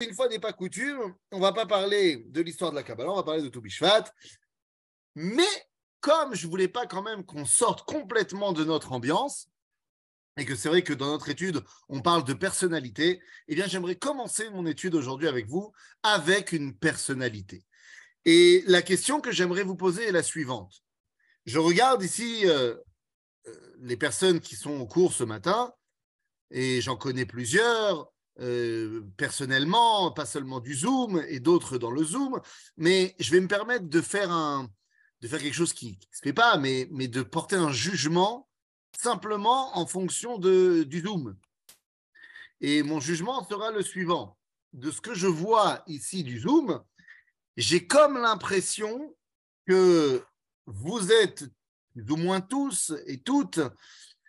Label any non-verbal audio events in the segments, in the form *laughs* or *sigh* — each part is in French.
une fois n'est pas coutume, on va pas parler de l'histoire de la Kabbalah, on va parler de Toubishvat. Mais comme je voulais pas quand même qu'on sorte complètement de notre ambiance, et que c'est vrai que dans notre étude, on parle de personnalité, eh bien, j'aimerais commencer mon étude aujourd'hui avec vous avec une personnalité. Et la question que j'aimerais vous poser est la suivante. Je regarde ici euh, euh, les personnes qui sont au cours ce matin, et j'en connais plusieurs. Euh, personnellement, pas seulement du Zoom et d'autres dans le Zoom, mais je vais me permettre de faire un, de faire quelque chose qui ne se fait pas, mais, mais de porter un jugement simplement en fonction de, du Zoom. Et mon jugement sera le suivant. De ce que je vois ici du Zoom, j'ai comme l'impression que vous êtes, du moins tous et toutes,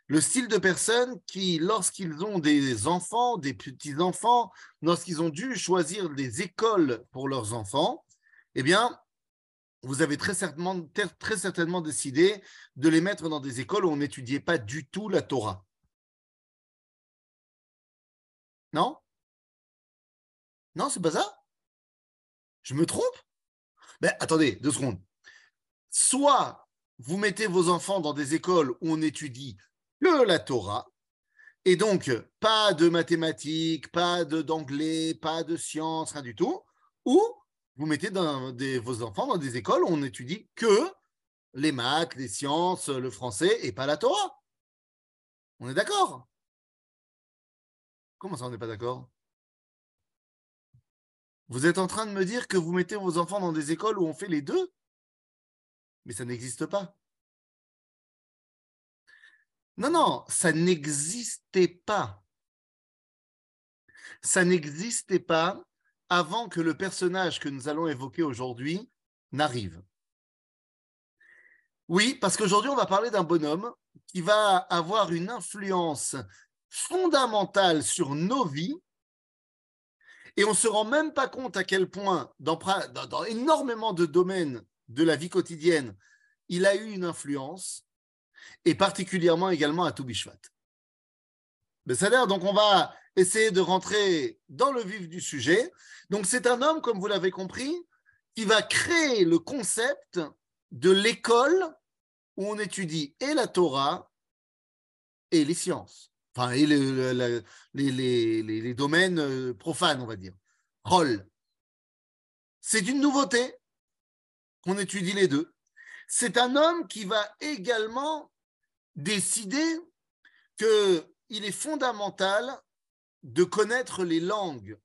le style de personnes qui, lorsqu'ils ont des enfants, des petits-enfants, lorsqu'ils ont dû choisir des écoles pour leurs enfants, eh bien, vous avez très certainement, décidé de les mettre dans des écoles où on n'étudiait pas du tout la Torah. Non? Non, c'est pas ça? Je me trompe? Ben, attendez, deux secondes. Soit vous mettez vos enfants dans des écoles où on étudie la Torah. Et donc, pas de mathématiques, pas d'anglais, pas de sciences, rien du tout. Ou vous mettez vos enfants dans des écoles où on étudie que les maths, les sciences, le français et pas la Torah. On est d'accord? Comment ça, on n'est pas d'accord? Vous êtes en train de me dire que vous mettez vos enfants dans des écoles où on fait les deux? Mais ça n'existe pas. Non, non, ça n'existait pas. Ça n'existait pas avant que le personnage que nous allons évoquer aujourd'hui n'arrive. Oui, parce qu'aujourd'hui, on va parler d'un bonhomme qui va avoir une influence fondamentale sur nos vies et on ne se rend même pas compte à quel point, dans, dans, énormément de domaines de la vie quotidienne, il a eu une influence et particulièrement également à Toubishvat. C'est-à-dire, donc on va essayer de rentrer dans le vif du sujet. Donc c'est un homme, comme vous l'avez compris, qui va créer le concept de l'école où on étudie et la Torah et les sciences, enfin, et les, domaines euh, profanes, on va dire. Rôle. C'est une nouveauté qu'on étudie les deux. C'est un homme qui va également décider qu'il est fondamental de connaître les langues.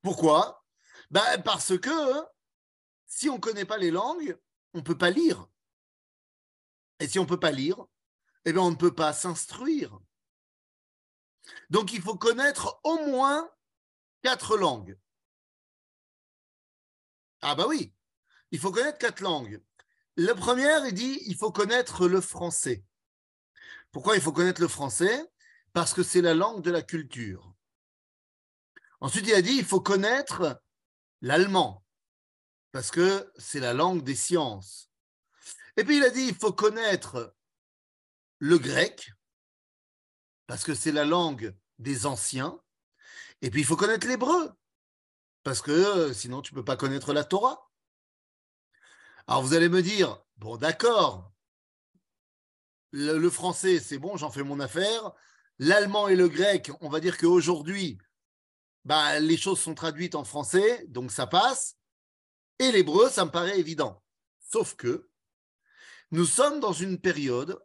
Pourquoi? Ben Parce que si on ne connaît pas les langues, on ne peut pas lire. Et si on ne peut pas lire, eh bien on ne peut pas s'instruire. Donc il faut connaître au moins quatre langues. Ah bah oui, il faut connaître quatre langues. La première, il dit, il faut connaître le français. Pourquoi il faut connaître le français? Parce que c'est la langue de la culture. Ensuite, il a dit, il faut connaître l'allemand, parce que c'est la langue des sciences. Et puis, il a dit, il faut connaître le grec, parce que c'est la langue des anciens. Et puis, il faut connaître l'hébreu, parce que euh, sinon, tu ne peux pas connaître la Torah. Alors vous allez me dire, bon d'accord, le, français c'est bon, j'en fais mon affaire. L'allemand et le grec, on va dire qu'aujourd'hui, bah, les choses sont traduites en français, donc ça passe. Et l'hébreu, ça me paraît évident. Sauf que nous sommes dans une période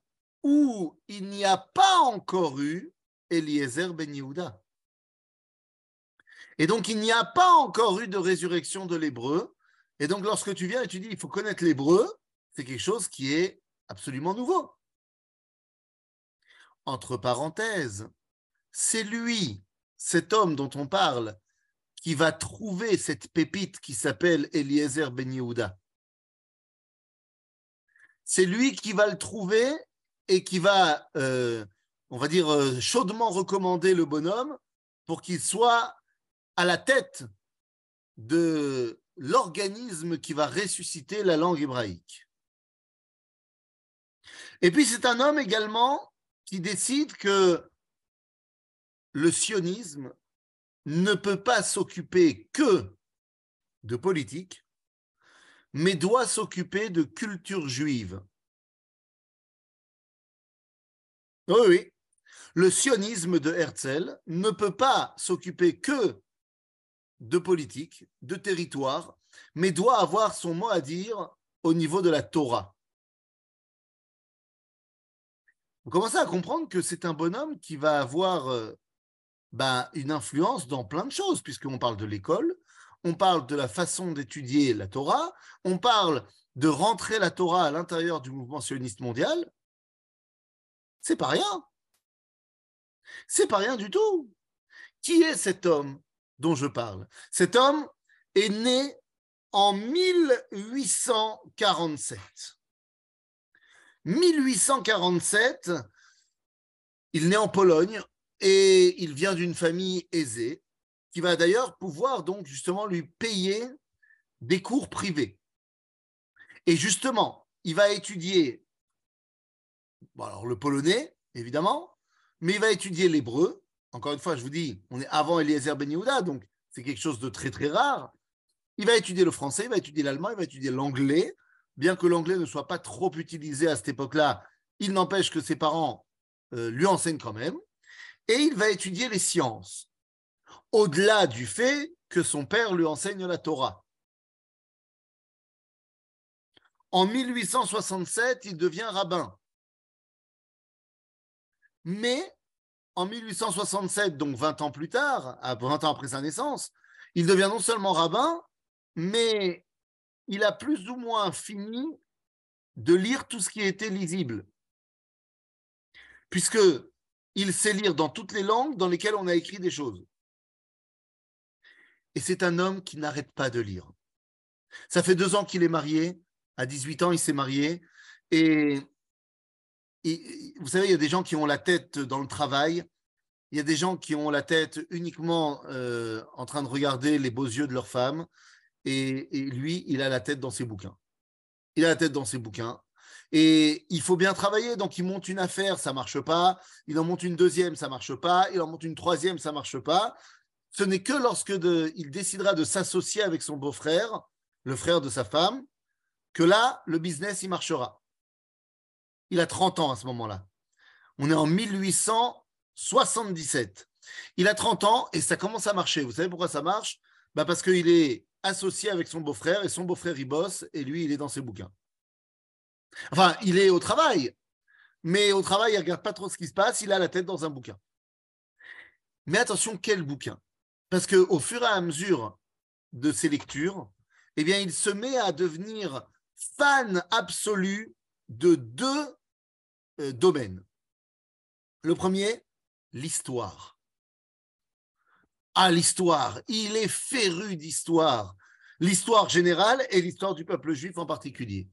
où il n'y a pas encore eu Eliezer Ben Yehuda. Et donc, il n'y a pas encore eu de résurrection de l'hébreu. Et donc, lorsque tu viens et tu dis il faut connaître l'hébreu, c'est quelque chose qui est absolument nouveau. Entre parenthèses, c'est lui, cet homme dont on parle, qui va trouver cette pépite qui s'appelle Eliezer Ben Yehuda. C'est lui qui va le trouver et qui va, euh, on va dire, euh, chaudement recommander le bonhomme pour qu'il soit à la tête de l'organisme qui va ressusciter la langue hébraïque. Et puis c'est un homme également qui décide que le sionisme ne peut pas s'occuper que de politique, mais doit s'occuper de culture juive. Oui, oui. Le sionisme de Herzl ne peut pas s'occuper que de politique, de territoire, mais doit avoir son mot à dire au niveau de la Torah. Vous commencez à comprendre que c'est un bonhomme qui va avoir euh, ben, une influence dans plein de choses, puisqu'on parle de l'école, on parle de la façon d'étudier la Torah, on parle de rentrer la Torah à l'intérieur du mouvement sioniste mondial. C'est pas rien. C'est pas rien du tout. Qui est cet homme? Dont je parle Cet homme est né en 1847. 1847, il naît en Pologne et il vient d'une famille aisée qui va d'ailleurs pouvoir donc justement lui payer des cours privés. Et justement, il va étudier le polonais, évidemment, mais il va étudier l'hébreu. Encore une fois, je vous dis, on est avant Eliezer Ben Yehuda, donc c'est quelque chose de très très rare. Il va étudier le français, il va étudier l'allemand, il va étudier l'anglais. Bien que l'anglais ne soit pas trop utilisé à cette époque-là, il n'empêche que ses parents euh, lui enseignent quand même. Et il va étudier les sciences, au-delà du fait que son père lui enseigne la Torah. En 1867, il devient rabbin. Mais en 1867, donc 20 ans plus tard, 20 ans après sa naissance, il devient non seulement rabbin, mais il a plus ou moins fini de lire tout ce qui était lisible. Puisque il sait lire dans toutes les langues dans lesquelles on a écrit des choses. Et c'est un homme qui n'arrête pas de lire. Ça fait deux ans qu'il est marié. À 18 ans, il s'est marié. Et vous savez, il y a des gens qui ont la tête dans le travail, il y a des gens qui ont la tête uniquement euh, en train de regarder les beaux yeux de leur femme, et, lui, il a la tête dans ses bouquins. Il a la tête dans ses bouquins. Et il faut bien travailler, donc il monte une affaire, ça marche pas. Il en monte une deuxième, ça marche pas. Il en monte une troisième, ça marche pas. Ce n'est que lorsque il décidera de s'associer avec son beau-frère, le frère de sa femme, que là, le business, il marchera. Il a 30 ans à ce moment-là. On est en 1877. Il a 30 ans et ça commence à marcher. Vous savez pourquoi ça marche? Bah Parce qu'il est associé avec son beau-frère et son beau-frère, il bosse et lui, il est dans ses bouquins. Enfin, il est au travail, mais au travail, il ne regarde pas trop ce qui se passe, il a la tête dans un bouquin. Mais attention, quel bouquin? Parce qu'au fur et à mesure de ses lectures, eh bien, il se met à devenir fan absolu de deux euh, domaines. Le premier, l'histoire. Ah, l'histoire. Il est féru d'histoire. L'histoire générale et l'histoire du peuple juif en particulier.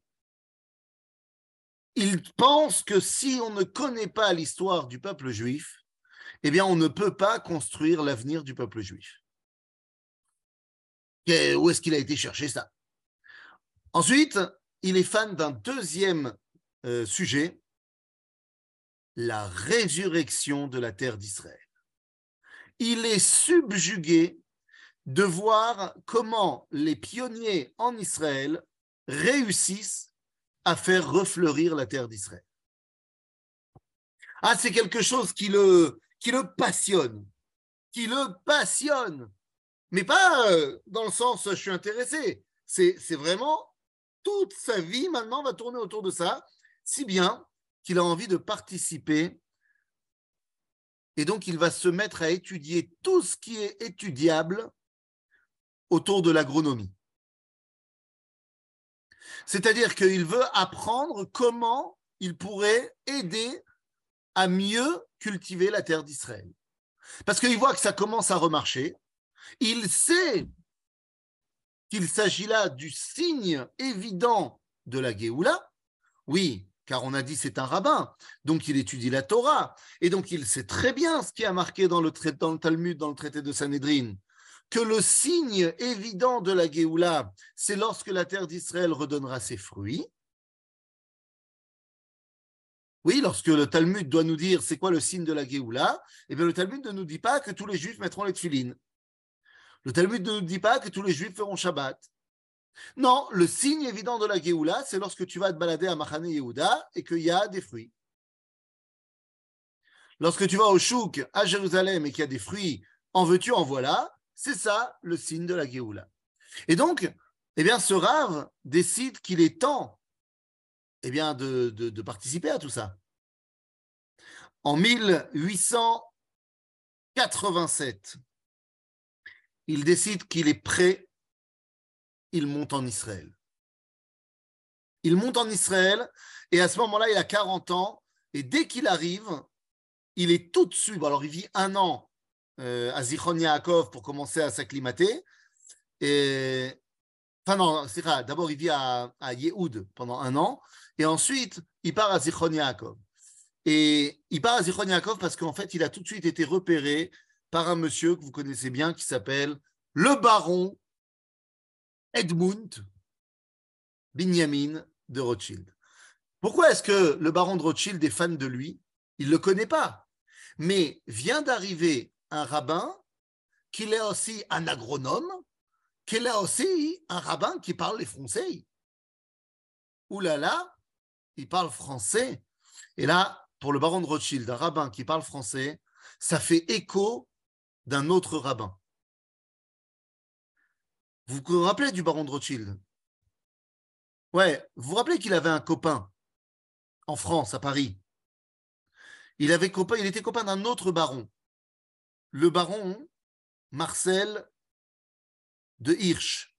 Il pense que si on ne connaît pas l'histoire du peuple juif, eh bien, on ne peut pas construire l'avenir du peuple juif. où est-ce qu'il a été chercher ça? Ensuite, il est fan d'un deuxième euh, sujet, la résurrection de la terre d'Israël. Il est subjugué de voir comment les pionniers en Israël réussissent à faire refleurir la terre d'Israël. Ah, c'est quelque chose qui le, qui le passionne, qui le passionne, mais pas euh, dans le sens je suis intéressé, c'est vraiment toute sa vie maintenant va tourner autour de ça, si bien qu'il a envie de participer. Et donc, il va se mettre à étudier tout ce qui est étudiable autour de l'agronomie. C'est-à-dire qu'il veut apprendre comment il pourrait aider à mieux cultiver la terre d'Israël. Parce qu'il voit que ça commence à remarcher. Il sait qu'il s'agit là du signe évident de la Géoula. Oui, car on a dit c'est un rabbin, donc il étudie la Torah, et donc il sait très bien ce qui a marqué dans le, Talmud, dans le traité de Sanhedrin, que le signe évident de la Géoula, c'est lorsque la terre d'Israël redonnera ses fruits. Oui, lorsque le Talmud doit nous dire c'est quoi le signe de la Géoula, eh bien le Talmud ne nous dit pas que tous les juifs mettront les tefilines. Le Talmud ne nous dit pas que tous les juifs feront Shabbat. Non, le signe évident de la Géoula, c'est lorsque tu vas te balader à Machane Yehuda et qu'il y a des fruits. Lorsque tu vas au Chouk à Jérusalem et qu'il y a des fruits, en veux-tu, en voilà, c'est ça le signe de la Géoula. Et donc, eh ce Rav décide qu'il est temps eh bien, de participer à tout ça. En 1887, il décide qu'il est prêt, il monte en Israël. Il monte en Israël et à ce moment-là, il a 40 ans et dès qu'il arrive, il est tout de suite, alors il vit un an euh, à Zichron Yaakov pour commencer à s'acclimater. Enfin non, c'est d'abord il vit à, à Yehoud pendant un an et ensuite il part à Zichron Yaakov. Et il part à Zichron Yaakov parce qu'en fait il a tout de suite été repéré par un monsieur que vous connaissez bien qui s'appelle le baron Edmund Benjamin de Rothschild. Pourquoi est-ce que le baron de Rothschild est fan de lui? Il ne le connaît pas. Mais vient d'arriver un rabbin qui est aussi un agronome, qui est aussi un rabbin qui parle les français. Ouh là là, il parle français. Et là, pour le baron de Rothschild, un rabbin qui parle français, ça fait écho d'un autre rabbin. Vous vous rappelez du baron de Rothschild? Ouais, vous vous rappelez qu'il avait un copain en France, à Paris? Il, avait copain, il était copain d'un autre baron, le baron Marcel de Hirsch.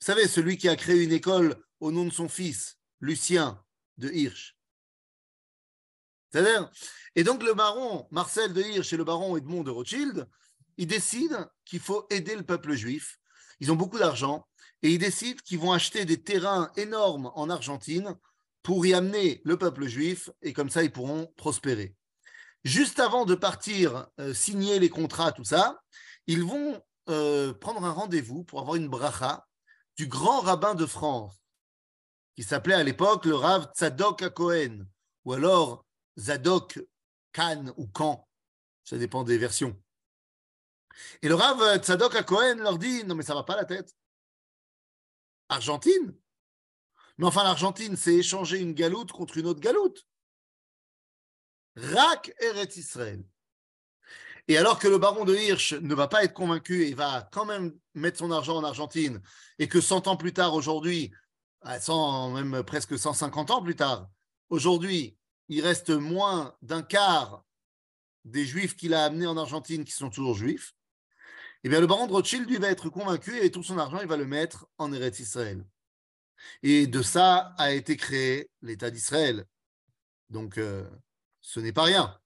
Vous savez, celui qui a créé une école au nom de son fils, Lucien de Hirsch. C'est-à-dire et donc le baron Marcel de Hirsch et le baron Edmond de Rothschild, ils décident qu'il faut aider le peuple juif. Ils ont beaucoup d'argent et ils décident qu'ils vont acheter des terrains énormes en Argentine pour y amener le peuple juif et comme ça ils pourront prospérer. Juste avant de partir euh, signer les contrats, tout ça, ils vont euh, prendre un rendez-vous pour avoir une bracha du grand rabbin de France, qui s'appelait à l'époque le Rav Tzadok à Cohen, ou alors Zadok Khan ou Khan, ça dépend des versions. Et le Rav Tzadok à Cohen leur dit Non, mais ça va pas la tête. Argentine Mais enfin, l'Argentine, c'est échanger une galoute contre une autre galoute. Rak Eretz Israël. Et alors que le baron de Hirsch ne va pas être convaincu et va quand même mettre son argent en Argentine, et que 100 ans plus tard, aujourd'hui, même presque 150 ans plus tard, aujourd'hui, il reste moins d'un quart des juifs qu'il a amenés en Argentine qui sont toujours juifs, eh bien le baron de Rothschild, lui, va être convaincu et tout son argent, il va le mettre en Eretz Israël. Et de ça a été créé l'État d'Israël. Donc, euh, ce n'est pas rien.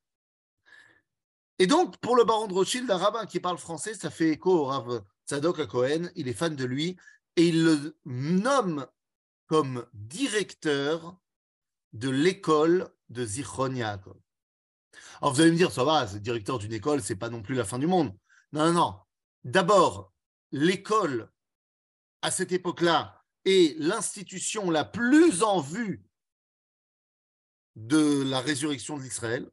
Et donc, pour le baron de Rothschild, un rabbin qui parle français, ça fait écho au Rav Tzadok à Cohen, il est fan de lui, et il le nomme comme directeur de l'école de Zichron. Alors vous allez me dire, ça va, directeur d'une école, c'est pas non plus la fin du monde. Non, non, non. D'abord, l'école, à cette époque-là, est l'institution la plus en vue de la résurrection de l'Israël.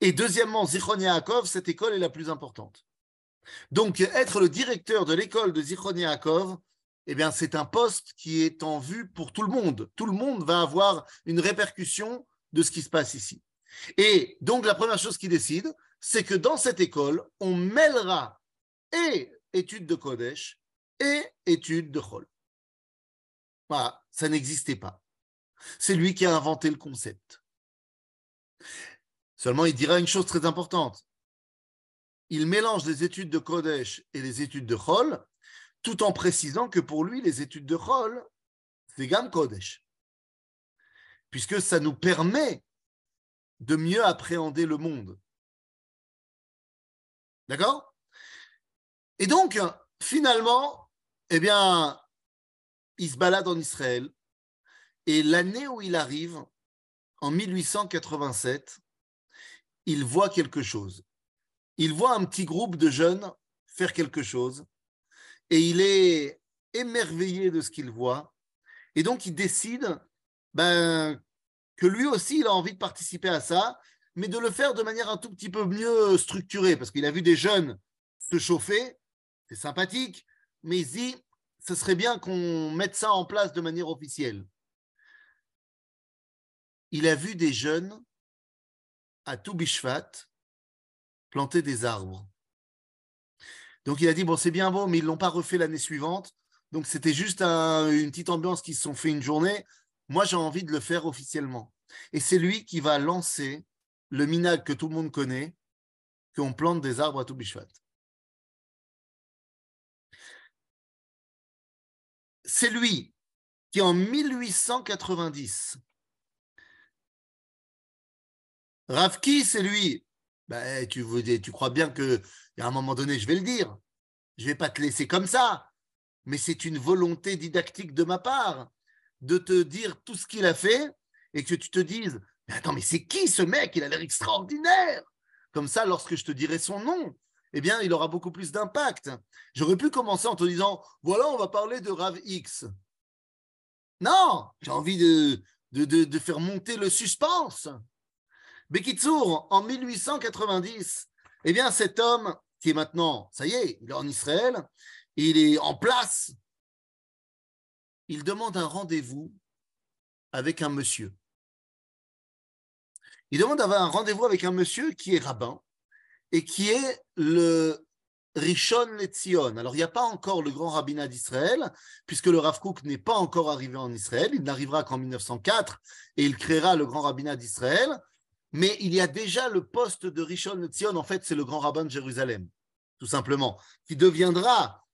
Et deuxièmement, Zichron Yaakov, cette école est la plus importante. Donc, être le directeur de l'école de Zichron Yaakov, eh bien, c'est un poste qui est en vue pour tout le monde. Tout le monde va avoir une répercussion de ce qui se passe ici. Et donc, la première chose qu'il décide, c'est que dans cette école, on mêlera et études de Kodesh et études de Chol. Voilà, ça n'existait pas. C'est lui qui a inventé le concept. Seulement, il dira une chose très importante. Il mélange les études de Kodesh et les études de Chol tout en précisant que pour lui, les études de Chol, c'est Gam Kodesh. Puisque ça nous permet de mieux appréhender le monde. D'accord? Et donc, finalement, eh il se balade en Israël. Et l'année où il arrive, en 1887, il voit quelque chose. Il voit un petit groupe de jeunes faire quelque chose et il est émerveillé de ce qu'il voit. Et donc, il décide ben, que lui aussi, il a envie de participer à ça, mais de le faire de manière un tout petit peu mieux structurée, parce qu'il a vu des jeunes se chauffer, c'est sympathique, mais dit, ce serait bien qu'on mette ça en place de manière officielle. Il a vu des jeunes à Toubishvat planter des arbres. Donc il a dit, bon, c'est bien beau, mais ils ne l'ont pas refait l'année suivante. Donc c'était juste une petite ambiance qui se sont fait une journée. Moi, j'ai envie de le faire officiellement. Et c'est lui qui va lancer le minag que tout le monde connaît, qu'on plante des arbres à Toubishvat. C'est lui qui, en 1890, Ravki, c'est lui. Ben, tu, tu crois bien qu'à un moment donné, je vais le dire. Je ne vais pas te laisser comme ça. Mais c'est une volonté didactique de ma part de te dire tout ce qu'il a fait et que tu te dises Mais attends, mais c'est qui ce mec? Il a l'air extraordinaire Comme ça, lorsque je te dirai son nom, eh bien, il aura beaucoup plus d'impact. J'aurais pu commencer en te disant Voilà, on va parler de Rav X. Non, j'ai envie de, de, de faire monter le suspense. Bekitsour, en 1890, eh bien, cet homme qui est maintenant, ça y est, il est en Israël, il est en place, il demande un rendez-vous avec un monsieur. Il demande d'avoir un rendez-vous avec un monsieur qui est rabbin et qui est le Rishon Letzion. Alors, il n'y a pas encore le grand rabbinat d'Israël, puisque le Rav Kook n'est pas encore arrivé en Israël. Il n'arrivera qu'en 1904 et il créera le grand rabbinat d'Israël mais il y a déjà le poste de Rishon LeZion, en fait, c'est le grand rabbin de Jérusalem, tout simplement, qui deviendra,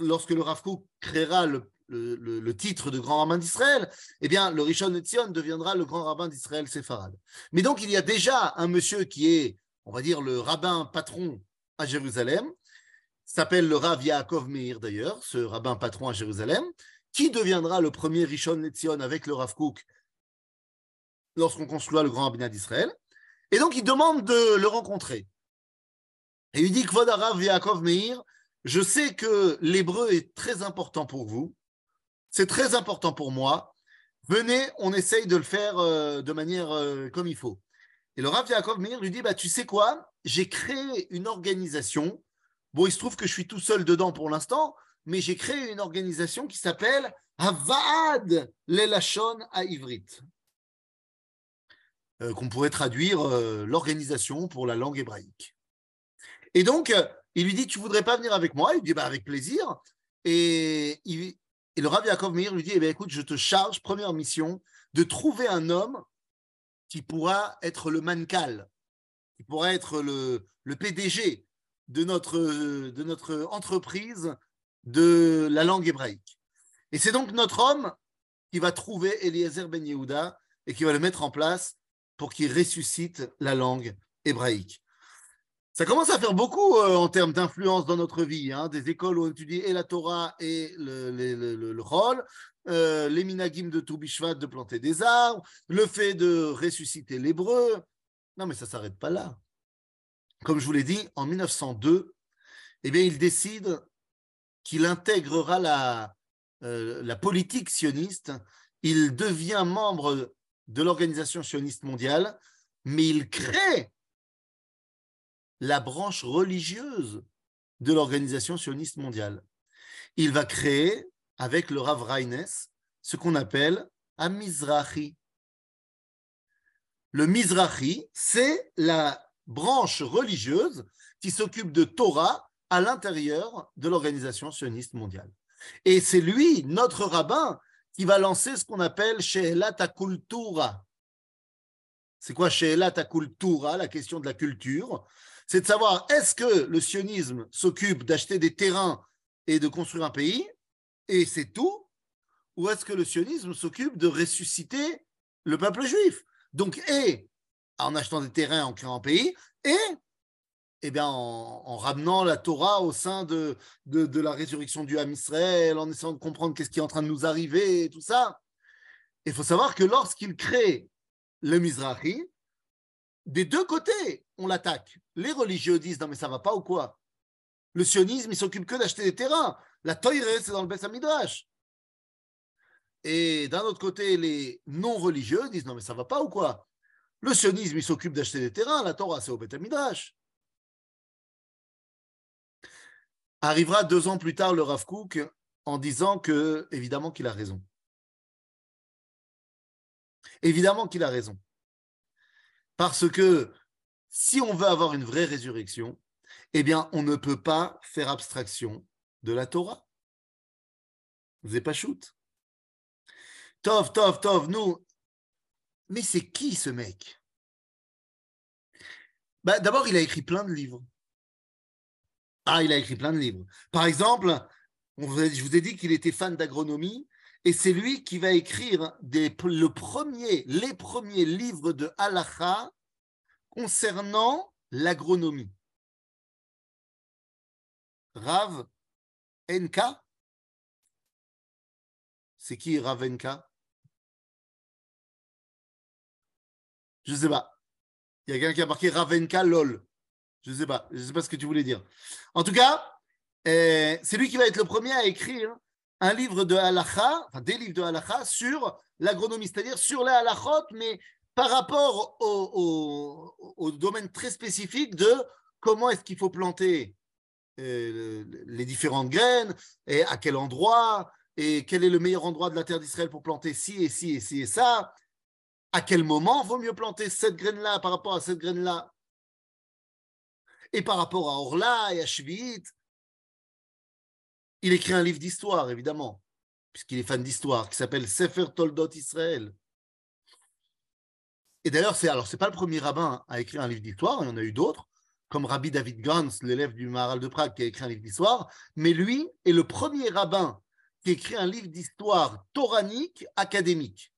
lorsque le Rav créera le, titre de grand rabbin d'Israël, eh bien, le Rishon LeZion deviendra le grand rabbin d'Israël séfarade. Mais donc, il y a déjà un monsieur qui est, on va dire, le rabbin patron à Jérusalem, s'appelle le Rav Yaakov Meir d'ailleurs, ce rabbin patron à Jérusalem, qui deviendra le premier Rishon LeZion avec le Rav lorsqu'on construira le grand rabbinat d'Israël. Et donc, il demande de le rencontrer. Et il dit que Vodarav Yaakov Meir, je sais que l'hébreu est très important pour vous. C'est très important pour moi. Venez, on essaye de le faire euh, de manière euh, comme il faut. Et le Rav Yaakov Meir lui dit bah, Tu sais quoi? J'ai créé une organisation. Bon, il se trouve que je suis tout seul dedans pour l'instant, mais j'ai créé une organisation qui s'appelle Havad Lelashon à Ivrit. Euh, qu'on pourrait traduire euh, l'organisation pour la langue hébraïque. Et donc, euh, il lui dit, tu voudrais pas venir avec moi? Il lui dit, bah, avec plaisir. Et, le Rav Yaakov Meir lui dit, eh écoute, je te charge, première mission, de trouver un homme qui pourra être le mankal, qui pourra être le, PDG de notre, de notre entreprise de la langue hébraïque. Et c'est donc notre homme qui va trouver Eliezer Ben Yehuda et qui va le mettre en place pour qu'il ressuscite la langue hébraïque. Ça commence à faire beaucoup euh, en termes d'influence dans notre vie, hein. des écoles où on étudie et la Torah et le, rôle, euh, les minagim de Toubishvat de planter des arbres, le fait de ressusciter l'hébreu. Non, mais ça ne s'arrête pas là. Comme je vous l'ai dit, en 1902, eh bien, il décide qu'il intégrera la, euh, la politique sioniste. Il devient membre de l'organisation sioniste mondiale, mais il crée la branche religieuse de l'organisation sioniste mondiale. Il va créer, avec le Rav Reines, ce qu'on appelle un Mizrahi. Le Mizrahi, c'est la branche religieuse qui s'occupe de Torah à l'intérieur de l'organisation sioniste mondiale. Et c'est lui, notre rabbin, qui va lancer ce qu'on appelle She'elat Kultura. C'est quoi She'elat Kultura, la question de la culture? C'est de savoir est-ce que le sionisme s'occupe d'acheter des terrains et de construire un pays, et c'est tout, ou est-ce que le sionisme s'occupe de ressusciter le peuple juif? Donc, et en achetant des terrains, en créant un pays, et eh bien, en, ramenant la Torah au sein de, la résurrection du Ham Israël, en essayant de comprendre qu'est-ce qui est en train de nous arriver et tout ça. Il faut savoir que lorsqu'il crée le Mizrahi, des deux côtés, on l'attaque. Les religieux disent non mais ça va pas ou quoi? Le sionisme, il s'occupe que d'acheter des terrains. La Torah, c'est dans le Beth Midrash. Et d'un autre côté, les non-religieux disent non, mais ça va pas ou quoi? Le sionisme, il s'occupe d'acheter des terrains, la Torah, c'est au Beth Midrash. Arrivera deux ans plus tard le Rav Kook en disant que, évidemment, qu'il a raison. Évidemment qu'il a raison. Parce que si on veut avoir une vraie résurrection, eh bien, on ne peut pas faire abstraction de la Torah. Vous n'êtes pas shoot. Tov, Tov, Tov, nous. Mais c'est qui ce mec? Bah, D'abord, il a écrit plein de livres. Ah, il a écrit plein de livres. Par exemple, je vous ai dit qu'il était fan d'agronomie et c'est lui qui va écrire les premiers livres de halacha concernant l'agronomie. Rav Enka C'est qui Rav Je ne sais pas. Il y a quelqu'un qui a marqué Ravenka LOL. Je ne sais pas. Je sais pas ce que tu voulais dire. En tout cas, euh, c'est lui qui va être le premier à écrire un livre de halacha, enfin des livres de halacha sur l'agronomie, c'est-à-dire sur les halachot, mais par rapport au, domaine très spécifique de comment est-ce qu'il faut planter les différentes graines et à quel endroit et quel est le meilleur endroit de la terre d'Israël pour planter ci et ci et ci et ça. À quel moment vaut mieux planter cette graine-là par rapport à cette graine-là? Et par rapport à Orla et à Shvit, il écrit un livre d'histoire, évidemment, puisqu'il est fan d'histoire, qui s'appelle Sefer Toldot Israël. Et d'ailleurs, c'est alors c'est pas le premier rabbin à écrire un livre d'histoire, il y en a eu d'autres, comme Rabbi David Gans, l'élève du Maharal de Prague, qui a écrit un livre d'histoire, mais lui est le premier rabbin qui écrit un livre d'histoire toranique académique.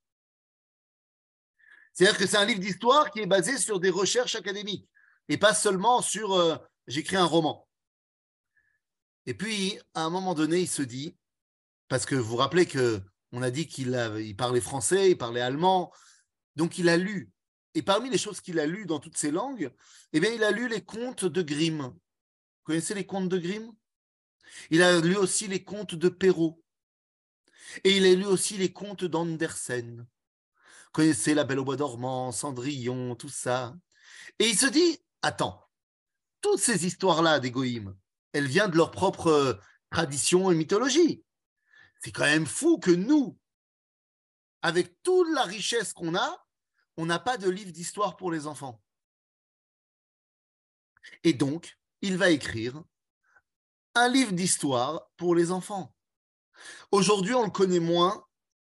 C'est-à-dire que c'est un livre d'histoire qui est basé sur des recherches académiques et pas seulement sur euh, j'écris un roman. Et puis, à un moment donné, il se dit, parce que vous vous rappelez que on a dit qu'il il parlait français, il parlait allemand, donc il a lu. Et parmi les choses qu'il a lues dans toutes ces langues, eh bien, il a lu les contes de Grimm. Vous connaissez les contes de Grimm? Il a lu aussi les contes de Perrault. Et il a lu aussi les contes d'Andersen. Connaissez La Belle au Bois dormant, Cendrillon, tout ça. Et il se dit, attends, toutes ces histoires-là d'égoïme, elle vient de leur propre euh, tradition et mythologie. C'est quand même fou que nous, avec toute la richesse qu'on a, on n'a pas de livre d'histoire pour les enfants. Et donc, il va écrire un livre d'histoire pour les enfants. Aujourd'hui, on le connaît moins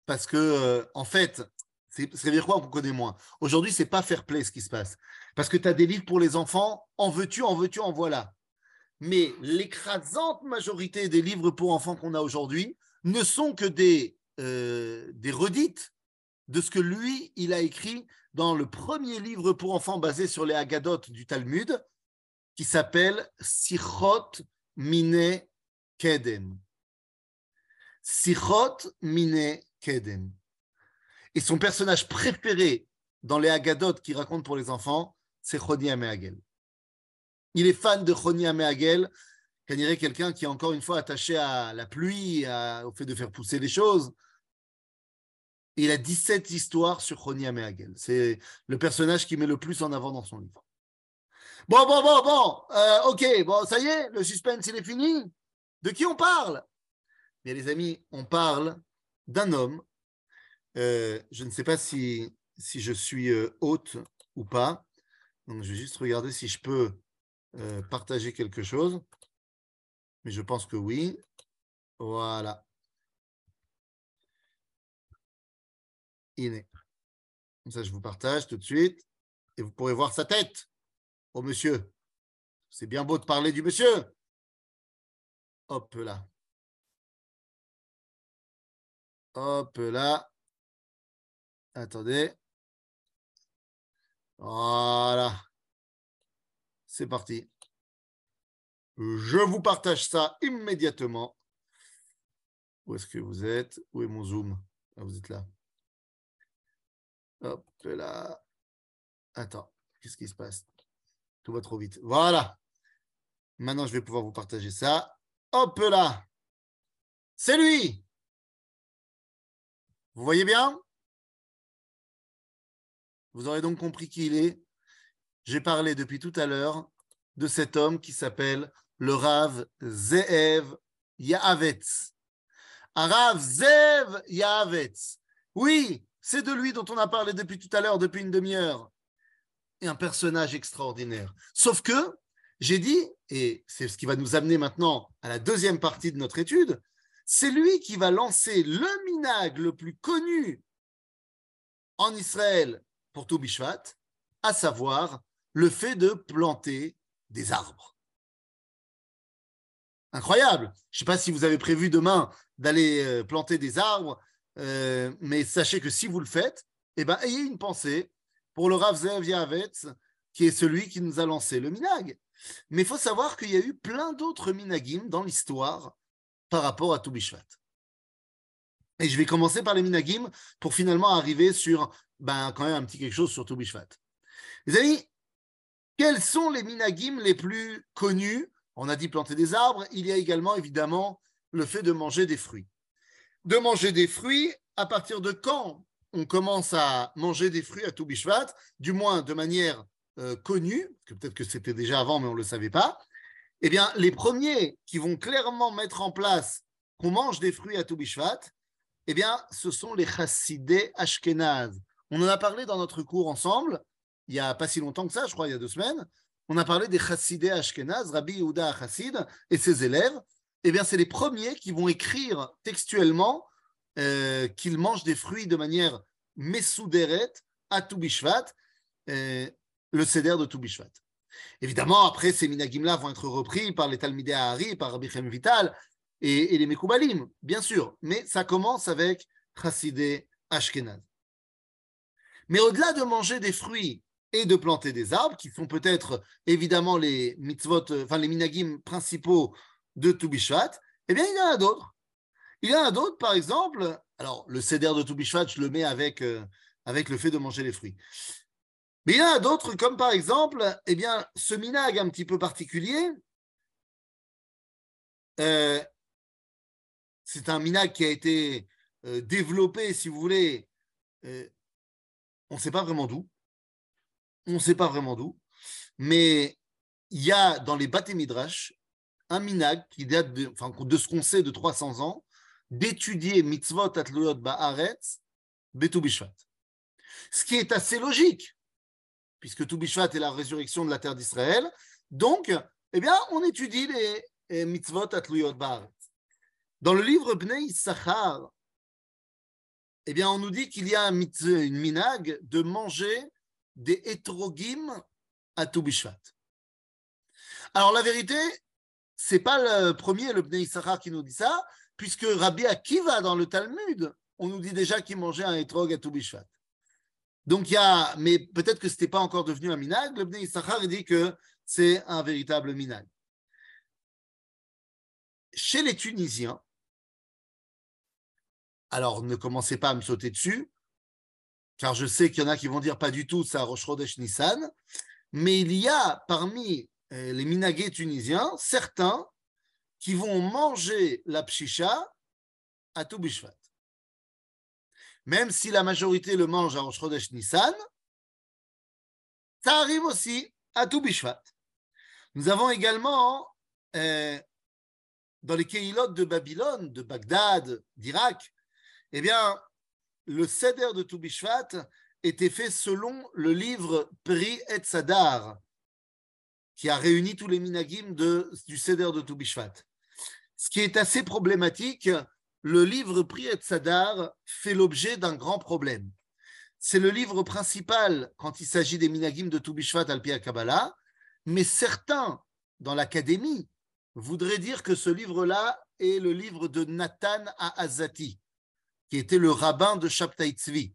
parce que, euh, en fait, c'est dire quoi qu'on connaît moins? Aujourd'hui, c'est pas fair play ce qui se passe. Parce que tu as des livres pour les enfants, en veux-tu, en veux-tu, en voilà mais l'écrasante majorité des livres pour enfants qu'on a aujourd'hui ne sont que des, euh, des redites de ce que lui, il a écrit dans le premier livre pour enfants basé sur les Haggadot du Talmud, qui s'appelle Sichot Mine Kedem. Sichot Mine Kedem. Et son personnage préféré dans les Haggadot qui racontent pour les enfants, c'est Choni Améagel. Il est fan de Choni Améagel, qu'on dirait quelqu'un qui est encore une fois attaché à la pluie, au fait de faire pousser les choses. Il a 17 histoires sur Choni Améagel. C'est le personnage qui met le plus en avant dans son livre. Bon, bon, bon, bon, euh, ok, bon, ça y est, le suspense, il est fini. De qui on parle? Bien, les amis, on parle d'un homme. Euh, je ne sais pas si, je suis euh, hôte ou pas. Je vais juste regarder si je peux euh, partager quelque chose. Mais je pense que oui. Voilà. Comme ça, je vous partage tout de suite. Et vous pourrez voir sa tête au monsieur. C'est bien beau de parler du monsieur. Hop là. Hop là. Attendez. Voilà. C'est parti. Je vous partage ça immédiatement. Où est-ce que vous êtes? Où est mon zoom? Ah, Vous êtes là. Hop là. Attends, qu'est-ce qui se passe? Tout va trop vite. Voilà. Maintenant, je vais pouvoir vous partager ça. Hop là. C'est lui. Vous voyez bien? Vous aurez donc compris qui il est. J'ai parlé depuis tout à l'heure de cet homme qui s'appelle le Rav Zeev Yaavetz. Rav Zeev Yaavetz. Oui, c'est de lui dont on a parlé depuis tout à l'heure, depuis une demi-heure. Et un personnage extraordinaire. Sauf que, j'ai dit, et c'est ce qui va nous amener maintenant à la deuxième partie de notre étude, c'est lui qui va lancer le minag le plus connu en Israël pour Toubishvat, à savoir le fait de planter des arbres. Incroyable. Je ne sais pas si vous avez prévu demain d'aller euh, planter des arbres, euh, mais sachez que si vous le faites, eh ben, ayez une pensée pour le Rav Zev Yavetz, qui est celui qui nous a lancé le minag. Mais il faut savoir qu'il y a eu plein d'autres minagim dans l'histoire par rapport à Toubishvat. Et je vais commencer par les minagim pour finalement arriver sur ben, quand même un petit quelque chose sur Toubishvat. Les amis, quels sont les minagim les plus connus? On a dit planter des arbres. Il y a également évidemment le fait de manger des fruits. De manger des fruits, à partir de quand on commence à manger des fruits à Toubishvat, du moins de manière euh, connue, que peut-être que c'était déjà avant, mais on ne le savait pas, eh bien, les premiers qui vont clairement mettre en place qu'on mange des fruits à Toubishvat, eh bien, ce sont les chassidés ashkenaz. On en a parlé dans notre cours ensemble, il n'y a pas si longtemps que ça, je crois, il y a deux semaines. On a parlé des chassidés ashkenaz, Rabbi Yehuda Chassid et ses élèves. Eh bien, c'est les premiers qui vont écrire textuellement euh, qu'ils mangent des fruits de manière mesuderet à Toubishvat, euh, le seder de Toubishvat. Évidemment, après, ces minagim-là vont être repris par les Talmidei Ahari, par Rabbi Vital et, les Mekoubalim, bien sûr. Mais ça commence avec Chassidé Ashkenaz. Mais au-delà de manger des fruits et de planter des arbres, qui sont peut-être évidemment les mitzvot, enfin les minagim principaux de Toubishvat, eh bien, il y en a d'autres. Il y en a d'autres, par exemple, alors le seder de Toubishvat, je le mets avec, euh, avec le fait de manger les fruits. Mais il y en a d'autres, comme par exemple, eh bien, ce minag un petit peu particulier, euh, c'est un minag qui a été euh, développé, si vous voulez, on ne sait pas vraiment d'où. On ne sait pas vraiment d'où. Mais il y a dans les Midrash un minag qui date de, ce qu'on sait de 300 ans, d'étudier mitzvot atluyot ba'aretz betu Ce qui est assez logique puisque Toubishvat est la résurrection de la terre d'Israël. Donc, eh bien, on étudie les, mitzvot atluyot bar. Dans le livre Bnei Issachar, eh bien, on nous dit qu'il y a une minag de manger des hétrogim à Toubishvat. Alors, la vérité, c'est pas le premier, le Bnei Issachar, qui nous dit ça, puisque Rabbi Akiva, dans le Talmud, on nous dit déjà qu'il mangeait un hétrog à Toubishvat. Donc, il y a, mais peut-être que ce n'était pas encore devenu un minag. Le Bnei Issachar dit que c'est un véritable minag. Chez les Tunisiens, alors ne commencez pas à me sauter dessus, car je sais qu'il y en a qui vont dire pas du tout, ça Rosh Nissan, mais il y a parmi les minagués tunisiens certains qui vont manger la pshicha à Toubishvat. Même si la majorité le mange à Rosh Nissan, ça arrive aussi à tout Nous avons également, euh, dans les Keilot de Babylone, de Bagdad, d'Irak, eh bien, le Seder de Toubishvat était fait selon le livre Pri et Sadar, qui a réuni tous les minagim du Seder de Toubishvat. Ce qui est assez problématique, le livre Priet Sadar fait l'objet d'un grand problème. C'est le livre principal quand il s'agit des minagim de Toubishvat al Kabbalah, mais certains dans l'académie voudraient dire que ce livre-là est le livre de Nathan à Azati, qui était le rabbin de Shabtai Tzvi.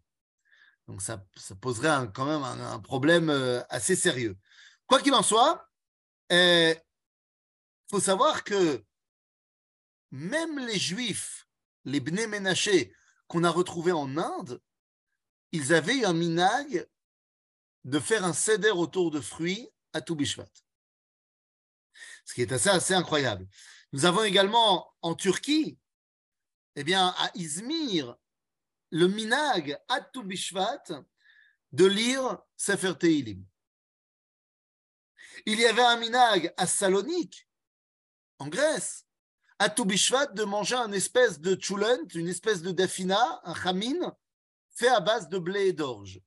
Donc ça, poserait quand même un, problème euh, assez sérieux. Quoi qu'il en soit, il euh, faut savoir que même les juifs les Bnei Menaché qu'on a retrouvés en Inde, ils avaient un minag de faire un céder autour de fruits à Toubishvat. Ce qui est assez, incroyable. Nous avons également en Turquie, eh bien, à Izmir, le minag à Toubishvat de lire Sefer. Il y avait un minag à Salonique, en Grèce, à Toubishvat de manger un espèce de chulent, une espèce de dafina, un chamin, fait à base de blé et d'orge.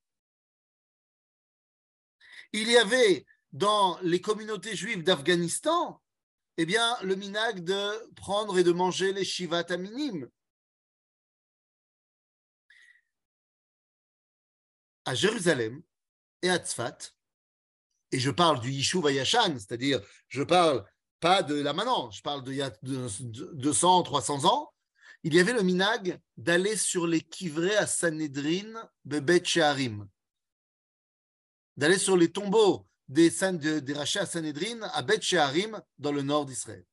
Il y avait dans les communautés juives d'Afghanistan, eh bien, le minag de prendre et de manger les shivat aminim. À Jérusalem et à Tzfat, et je parle du Yishuv Ayashan, c'est-à-dire, je parle pas de là maintenant, je parle d'il y a 200, 300 ans, il y avait le minag d'aller sur les kivrés à Sanhedrin, Bebet Sheharim, d'aller sur les tombeaux des, des rachés à Sanhedrin, à Bet Sheharim, dans le nord d'Israël.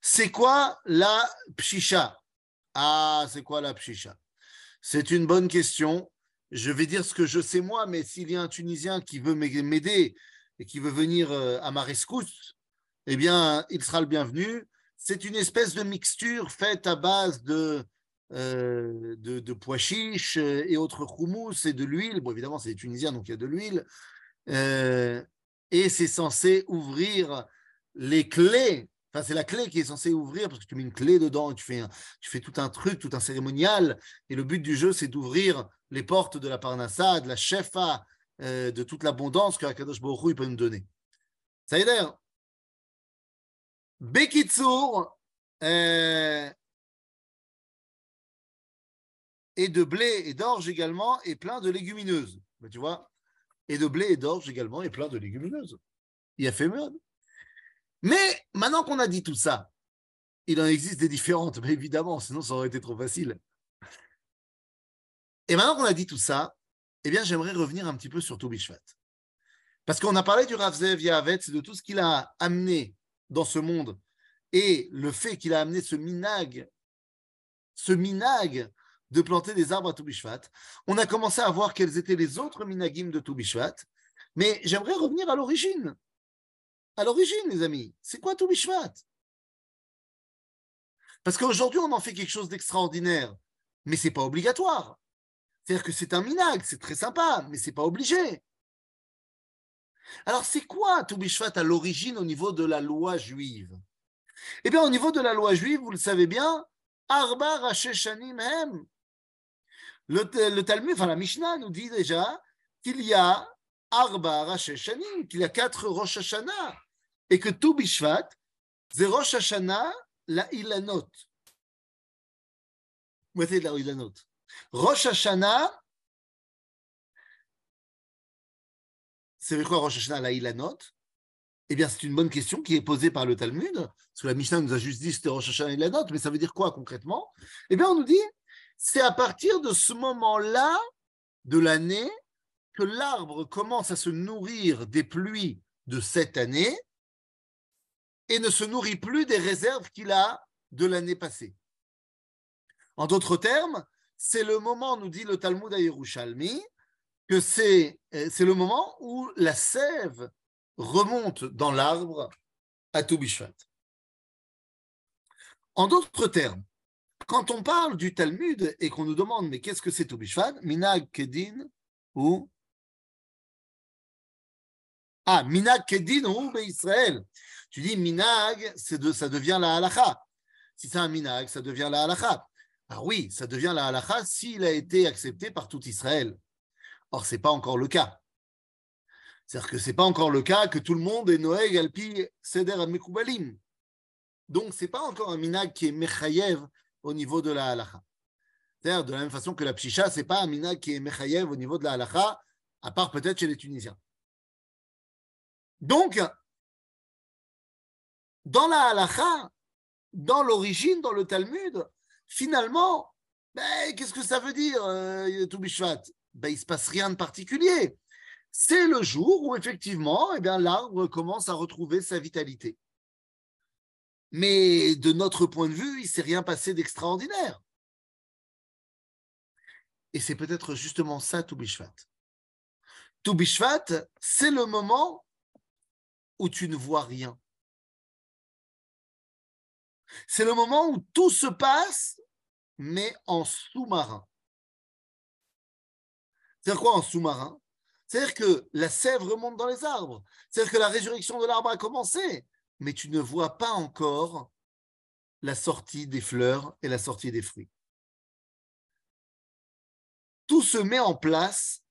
C'est quoi la pshisha Ah, c'est quoi la pshisha C'est une bonne question. Je vais dire ce que je sais moi, mais s'il y a un Tunisien qui veut m'aider et qui veut venir euh, à ma rescousse, eh bien, il sera le bienvenu. C'est une espèce de mixture faite à base de, euh, pois chiches et autres houmous et de l'huile. Bon, évidemment, c'est des Tunisiens, donc il y a de l'huile. Euh, et c'est censé ouvrir les clés. Enfin, c'est la clé qui est censée ouvrir parce que tu mets une clé dedans et tu fais, tu fais tout un truc, tout un cérémonial. Et le but du jeu, c'est d'ouvrir les portes de la parnassa, de la shefa, euh, de toute l'abondance que Akadosh Baruch peut nous donner. Ça y est. Bekitsour euh, et de blé et d'orge également et plein de légumineuses. Mais tu vois, et de blé et d'orge également et plein de légumineuses. Il a fait mieux. Mais maintenant qu'on a dit tout ça, il en existe des différentes, mais évidemment, sinon ça aurait été trop facile. Et maintenant qu'on a dit tout ça, eh bien, j'aimerais revenir un petit peu sur Toubishvat. Parce qu'on a parlé du Rav Zev Yahavetz, de tout ce qu'il a amené dans ce monde et le fait qu'il a amené ce minag, ce minag de planter des arbres à Toubishvat. On a commencé à voir quels étaient les autres minagim de Toubishvat, mais j'aimerais revenir à l'origine. À l'origine, les amis, c'est quoi Toubishvat Parce qu'aujourd'hui, on en fait quelque chose d'extraordinaire, mais ce n'est pas obligatoire. C'est-à-dire que c'est un minag, c'est très sympa, mais ce n'est pas obligé. Alors, c'est quoi Toubishvat à l'origine au niveau de la loi juive? Eh bien, au niveau de la loi juive, vous le savez bien, Arba Racheshanim Hem. Le, Talmud, enfin la Mishnah nous dit déjà qu'il y a Arba Racheshanim, qu'il y a quatre Rosh Hashanah, et que tout Bishvat, c'est Rosh Hashanah la Ilanot. c'est la Ilanot. Rosh Hashanah, c'est quoi Rosh Hashanah la Ilanot? Eh bien, c'est une bonne question qui est posée par le Talmud, parce que la Mishnah nous a juste dit c'était Rosh Hashanah Ilanot, mais ça veut dire quoi concrètement? Eh bien, on nous dit c'est à partir de ce moment-là de l'année que l'arbre commence à se nourrir des pluies de cette année et ne se nourrit plus des réserves qu'il a de l'année passée. En d'autres termes, c'est le moment, nous dit le Talmud à Yerushalmi, que c'est, c'est le moment où la sève remonte dans l'arbre à Toubishvat. En d'autres termes, quand on parle du Talmud et qu'on nous demande, mais qu'est-ce que c'est Toubishvat Minag Kedin ou Ah, Minag Kedin ou Israël. Tu dis Minag, de, ça devient la halacha. Si c'est un Minag, ça devient la halacha. Ah oui, ça devient la halacha s'il a été accepté par tout Israël. Or, ce n'est pas encore le cas. C'est-à-dire que ce n'est pas encore le cas que tout le monde est Noé, Alpi, Seder, Mekoubalim. Donc, ce n'est pas encore un minag qui est Mechayev au niveau de la halacha. C'est-à-dire, de la même façon que la pshisha, ce n'est pas un minag qui est mechayev au niveau de la halacha, à part peut-être chez les Tunisiens. Donc, dans la halacha, dans l'origine, dans le Talmud, finalement, ben, qu'est-ce que ça veut dire, euh, Toubishvat ben, Il ne se passe rien de particulier. C'est le jour où, effectivement, eh l'arbre commence à retrouver sa vitalité. Mais de notre point de vue, il ne s'est rien passé d'extraordinaire. Et c'est peut-être justement ça, Toubishvat. Toubishvat, c'est le moment où tu ne vois rien. C'est le moment où tout se passe, mais en sous-marin. C'est-à-dire quoi en sous-marin? C'est-à-dire que la sève remonte dans les arbres. C'est-à-dire que la résurrection de l'arbre a commencé, mais tu ne vois pas encore la sortie des fleurs et la sortie des fruits. Tout se met en place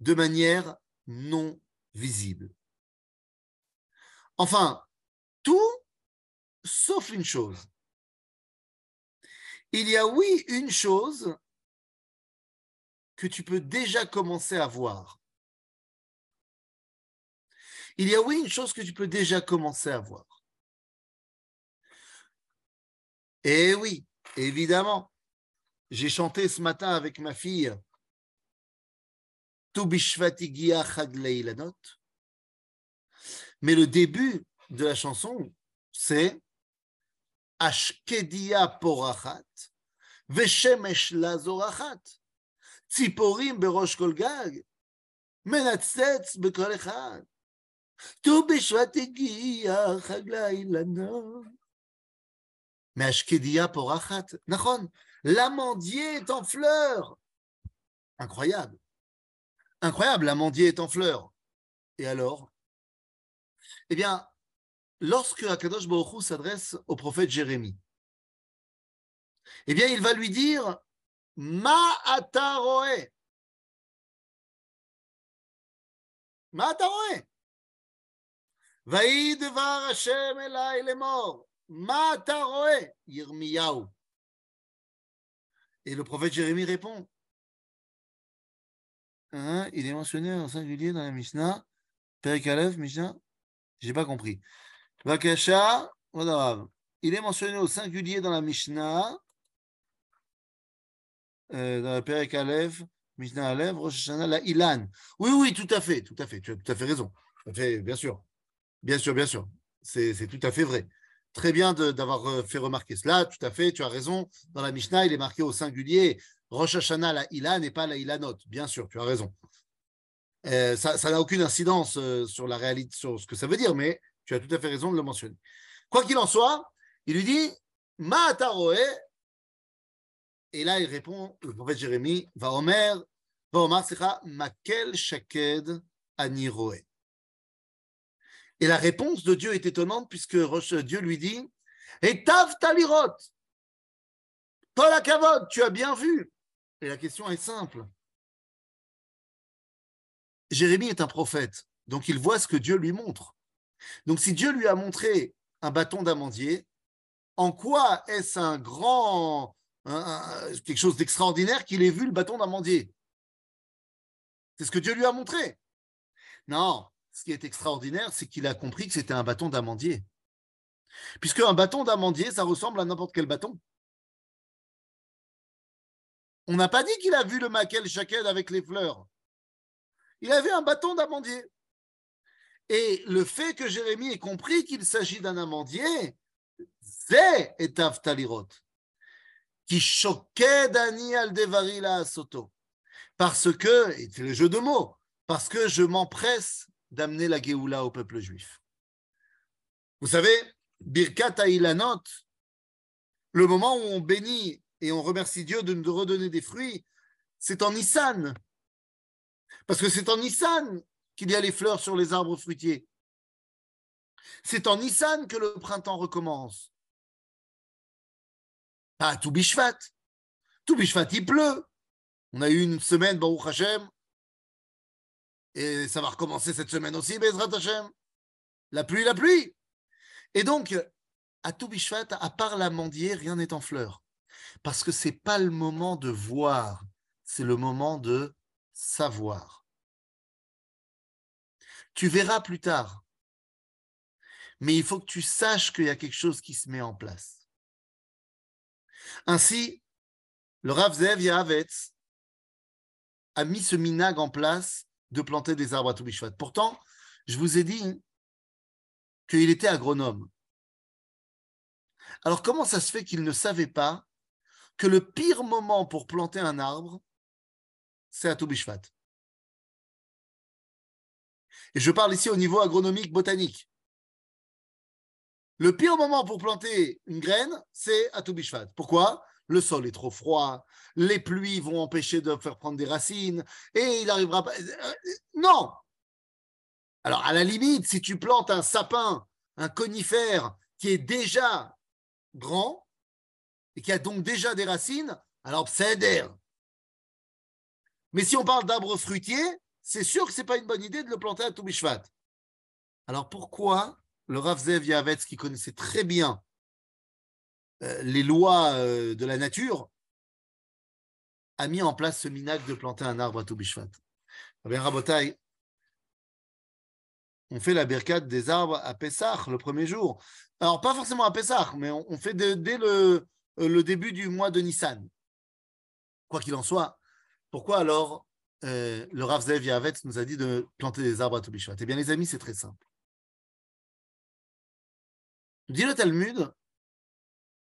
de manière non visible. Enfin, tout sauf une chose. Il y a oui une chose que tu peux déjà commencer à voir. Il y a oui une chose que tu peux déjà commencer à voir. Et eh oui, évidemment, j'ai chanté ce matin avec ma fille mais le début de la chanson, c'est Ashkedia porachat, veshemesh lazorachat, ציפורים בראש כל גג, מנצץ בכל אחד. ט"ו בשבט הגיע חג לאילנות. מהשקדיה פורחת, נכון, l'amandier est en fleurs. Incroyable. Incroyable, l'amandier est en fleurs. Et alors Eh bien, lorsque Akadosh Baruchou s'adresse au prophète Jérémie, eh bien, il va lui dire Ma ataroe. Ma ataroe. Vaï devar Hashem mort. Ma. Yirmiyahu. Et le prophète Jérémie répond hein, Il est mentionné en singulier dans la Mishnah. Perikalev, Mishnah J'ai pas compris. Vakasha, il est mentionné au singulier dans la Mishnah, euh, dans la Perek Aleph, Mishnah Hashanah, la Ilan. Oui, oui, tout à fait, tout à fait, tu as tout à fait raison. Bien sûr. Bien sûr, bien sûr. C'est tout à fait vrai. Très bien d'avoir euh, fait remarquer cela, tout à fait, tu as raison. Dans la Mishnah, il est marqué au singulier Rosh Hashanah, la Ilan et pas la Ilanot. Bien sûr, tu as raison. Euh, ça n'a aucune incidence sur la réalité, sur ce que ça veut dire, mais tu as tout à fait raison de le mentionner. Quoi qu'il en soit, il lui dit et là, il répond, le prophète Jérémie, va Omer, va Omer, Makel Shaked Aniroe. Et la réponse de Dieu est étonnante puisque Dieu lui dit, et Tav Talirot, Paul Kavod, tu as bien vu. Et la question est simple. Jérémie est un prophète, donc il voit ce que Dieu lui montre. Donc si Dieu lui a montré un bâton d'amandier, en quoi est-ce un grand quelque chose d'extraordinaire qu'il ait vu le bâton d'amandier? C'est ce que Dieu lui a montré. Non, ce qui est extraordinaire, c'est qu'il a compris que c'était un bâton d'amandier. Puisque un bâton d'amandier, ça ressemble à n'importe quel bâton. On n'a pas dit qu'il a vu le maquel Shaked avec les fleurs. Il avait un bâton d'amandier. Et le fait que Jérémie ait compris qu'il s'agit d'un amandier, c'est Etav Talirot qui choquait Daniel Devarila Soto. Parce que, et c'est le jeu de mots, parce que je m'empresse d'amener la Géoula au peuple juif. Vous savez, Birkat Ilanot, le moment où on bénit et on remercie Dieu de nous redonner des fruits, c'est en Nissan. Parce que c'est en Nissan qu'il y a les fleurs sur les arbres fruitiers. C'est en Nissan que le printemps recommence. Pas tout Bishvat. Tout Bishvat, il pleut. On a eu une semaine, Baruch Hashem. Et ça va recommencer cette semaine aussi, Bezrat Hashem. La pluie, la pluie. Et donc, à tout Bishvat, à part l'amandier, rien n'est en fleurs. Parce que ce n'est pas le moment de voir, c'est le moment de savoir. Tu verras plus tard. Mais il faut que tu saches qu'il y a quelque chose qui se met en place. Ainsi, le Rav Zev Yahavetz a mis ce minag en place de planter des arbres à Toubishvat. Pourtant, je vous ai dit qu'il était agronome. Alors comment ça se fait qu'il ne savait pas que le pire moment pour planter un arbre, c'est à Toubishvat Et je parle ici au niveau agronomique botanique. Le pire moment pour planter une graine, c'est à Toubishvat. Pourquoi? Le sol est trop froid, les pluies vont empêcher de faire prendre des racines, et il arrivera pas. Euh, non Alors, à la limite, si tu plantes un sapin, un conifère qui est déjà grand, et qui a donc déjà des racines, alors c'est d'air. Mais si on parle d'arbres fruitiers, c'est sûr que ce n'est pas une bonne idée de le planter à Toubishvat. Alors pourquoi le Rav Zev Yavetz, qui connaissait très bien euh, les lois euh, de la nature, a mis en place ce minac de planter un arbre à Toubishvat? Eh bien, Rabotai, on fait la bercade des arbres à Pessah le premier jour. Alors, pas forcément à Pessah, mais on, fait dès euh, le début du mois de Nissan. Quoi qu'il en soit, pourquoi alors le Rav Zev Yavetz nous a dit de planter des arbres à Toubishvat Eh bien, les amis, c'est très simple. Dit le Talmud,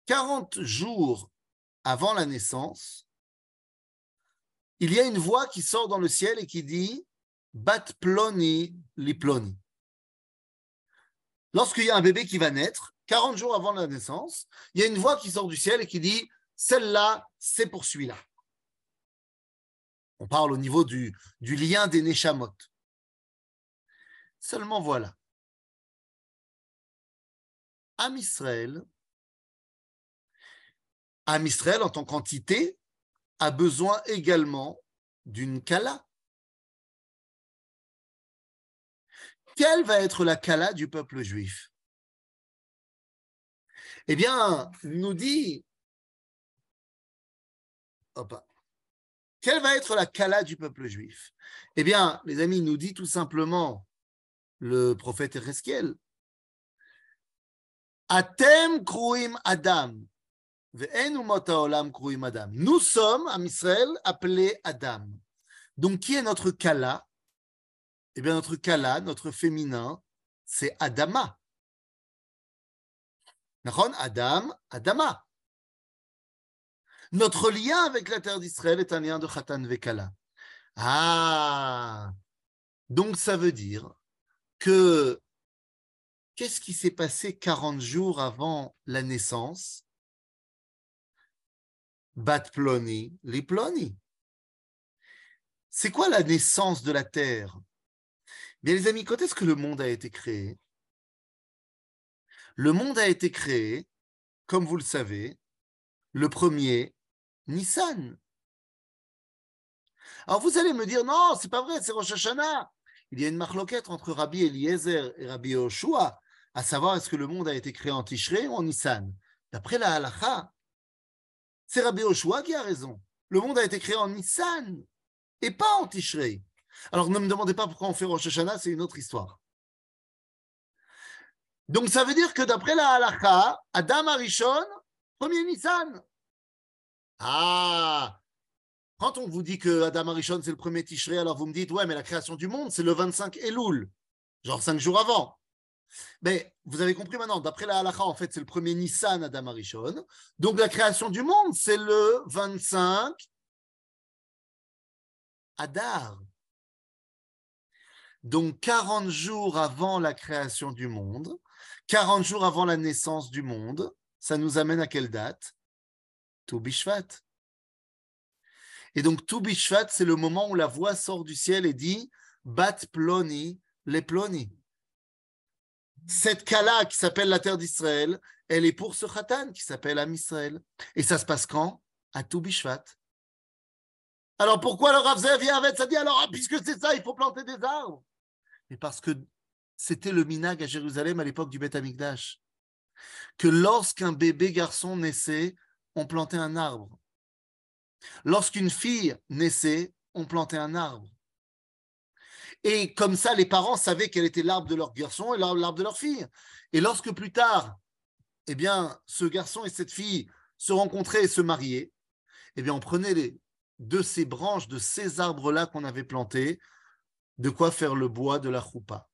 40 jours avant la naissance, il y a une voix qui sort dans le ciel et qui dit Bat ploni li ploni. Lorsqu'il y a un bébé qui va naître, 40 jours avant la naissance, il y a une voix qui sort du ciel et qui dit Celle-là, c'est pour celui-là. On parle au niveau du, lien des Neshamot. Seulement voilà. Am Israël en tant qu'entité a besoin également d'une kala. Quelle va être la kala du peuple juif? Eh bien, nous dit, quelle va être la kala du peuple juif? Eh bien, les amis, nous dit tout simplement le prophète Ezekiel Atem kruim Adam. Adam. Nous sommes, à Israël, appelés Adam. Donc, qui est notre Kala Eh bien, notre Kala, notre féminin, c'est Adama. Adam, Adama. Notre lien avec la terre d'Israël est un lien de Khatan Vekala. Ah Donc, ça veut dire que qu'est-ce qui s'est passé 40 jours avant la naissance? Bat ploni, li ploni. C'est quoi la naissance de la Terre? Bien les amis, quand est-ce que le monde a été créé? Le monde a été créé, comme vous le savez, le premier Nissan. Alors vous allez me dire, non, c'est pas vrai, c'est Rosh Hashanah. Il y a une marloquette entre Rabbi Eliezer et Rabbi Yoshua à savoir est-ce que le monde a été créé en Tishrei ou en Nissan? D'après la halacha, c'est Rabbi Oshua qui a raison. Le monde a été créé en Nissan et pas en Tishrei. Alors ne me demandez pas pourquoi on fait Rosh Hashanah, c'est une autre histoire. Donc ça veut dire que d'après la halacha, Adam Arishon, premier Nissan. Ah Quand on vous dit que Adam Arishon c'est le premier Tishrei, alors vous me dites, ouais, mais la création du monde, c'est le 25 Elul, genre cinq jours avant. Mais vous avez compris maintenant, d'après la halakha, en fait, c'est le premier Nissan Adam Arishon. Donc la création du monde, c'est le 25 Adar. Donc 40 jours avant la création du monde, 40 jours avant la naissance du monde, ça nous amène à quelle date? Toubishvat. Et donc Toubishvat, c'est le moment où la voix sort du ciel et dit Bat ploni les ploni cette Kala qui s'appelle la terre d'Israël, elle est pour ce Khatan qui s'appelle Am Israël. Et ça se passe quand? À Toubishvat. Alors pourquoi le Rav Zev ça dit alors, ah, puisque c'est ça, il faut planter des arbres Mais parce que c'était le minag à Jérusalem à l'époque du Beth Amikdash. Que lorsqu'un bébé garçon naissait, on plantait un arbre. Lorsqu'une fille naissait, on plantait un arbre. Et comme ça, les parents savaient quel était l'arbre de leur garçon et l'arbre de leur fille. Et lorsque plus tard, eh bien, ce garçon et cette fille se rencontraient et se mariaient, eh bien, on prenait les, de ces branches, de ces arbres-là qu'on avait plantés, de quoi faire le bois de la choupa.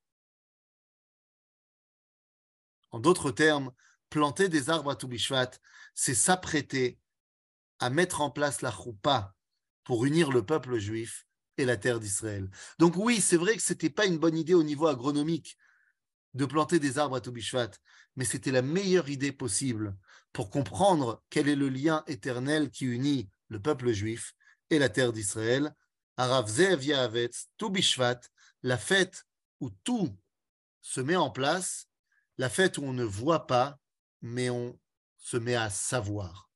En d'autres termes, planter des arbres à Toubishvat, c'est s'apprêter à mettre en place la choupa pour unir le peuple juif et la terre d'Israël. Donc oui, c'est vrai que ce n'était pas une bonne idée au niveau agronomique de planter des arbres à Toubishvat, mais c'était la meilleure idée possible pour comprendre quel est le lien éternel qui unit le peuple juif et la terre d'Israël. Arav Zev Yahavetz, tout Bishvat, la fête où tout se met en place, la fête où on ne voit pas, mais on se met à savoir.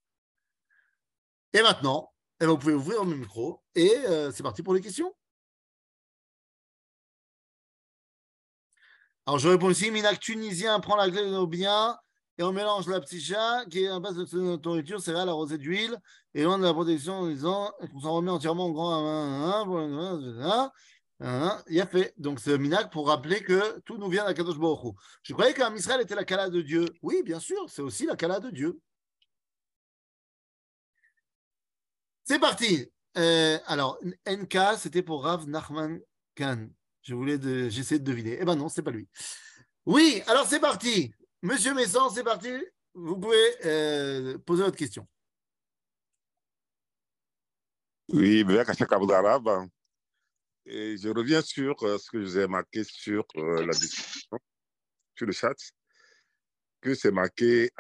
Et maintenant, eh ben, vous pouvez ouvrir le micro et euh, c'est parti pour les questions. Alors, je réponds ici, Minak tunisien prend la clé de nos biens et on mélange la pticha qui est à base de notre nourriture, céréales arrosée d'huile et loin de la protection en disant qu'on s'en remet entièrement au grand. Il a fait. Donc, c'est Minak pour rappeler que tout nous vient d'Akadosh Baruch Je croyais qu'un Israël était la Kala de Dieu. Oui, bien sûr, c'est aussi la Kala de Dieu. C'est parti. Euh, alors, NK, c'était pour Rav Nachman Khan. Je voulais de... j'essaie de deviner. Eh ben non, c'est pas lui. Oui, alors c'est parti. Monsieur Messan, c'est parti. Vous pouvez euh, poser votre question. Oui, Et je reviens sur euh, ce que je vous ai marqué sur euh, la discussion, sur le chat, que c'est marqué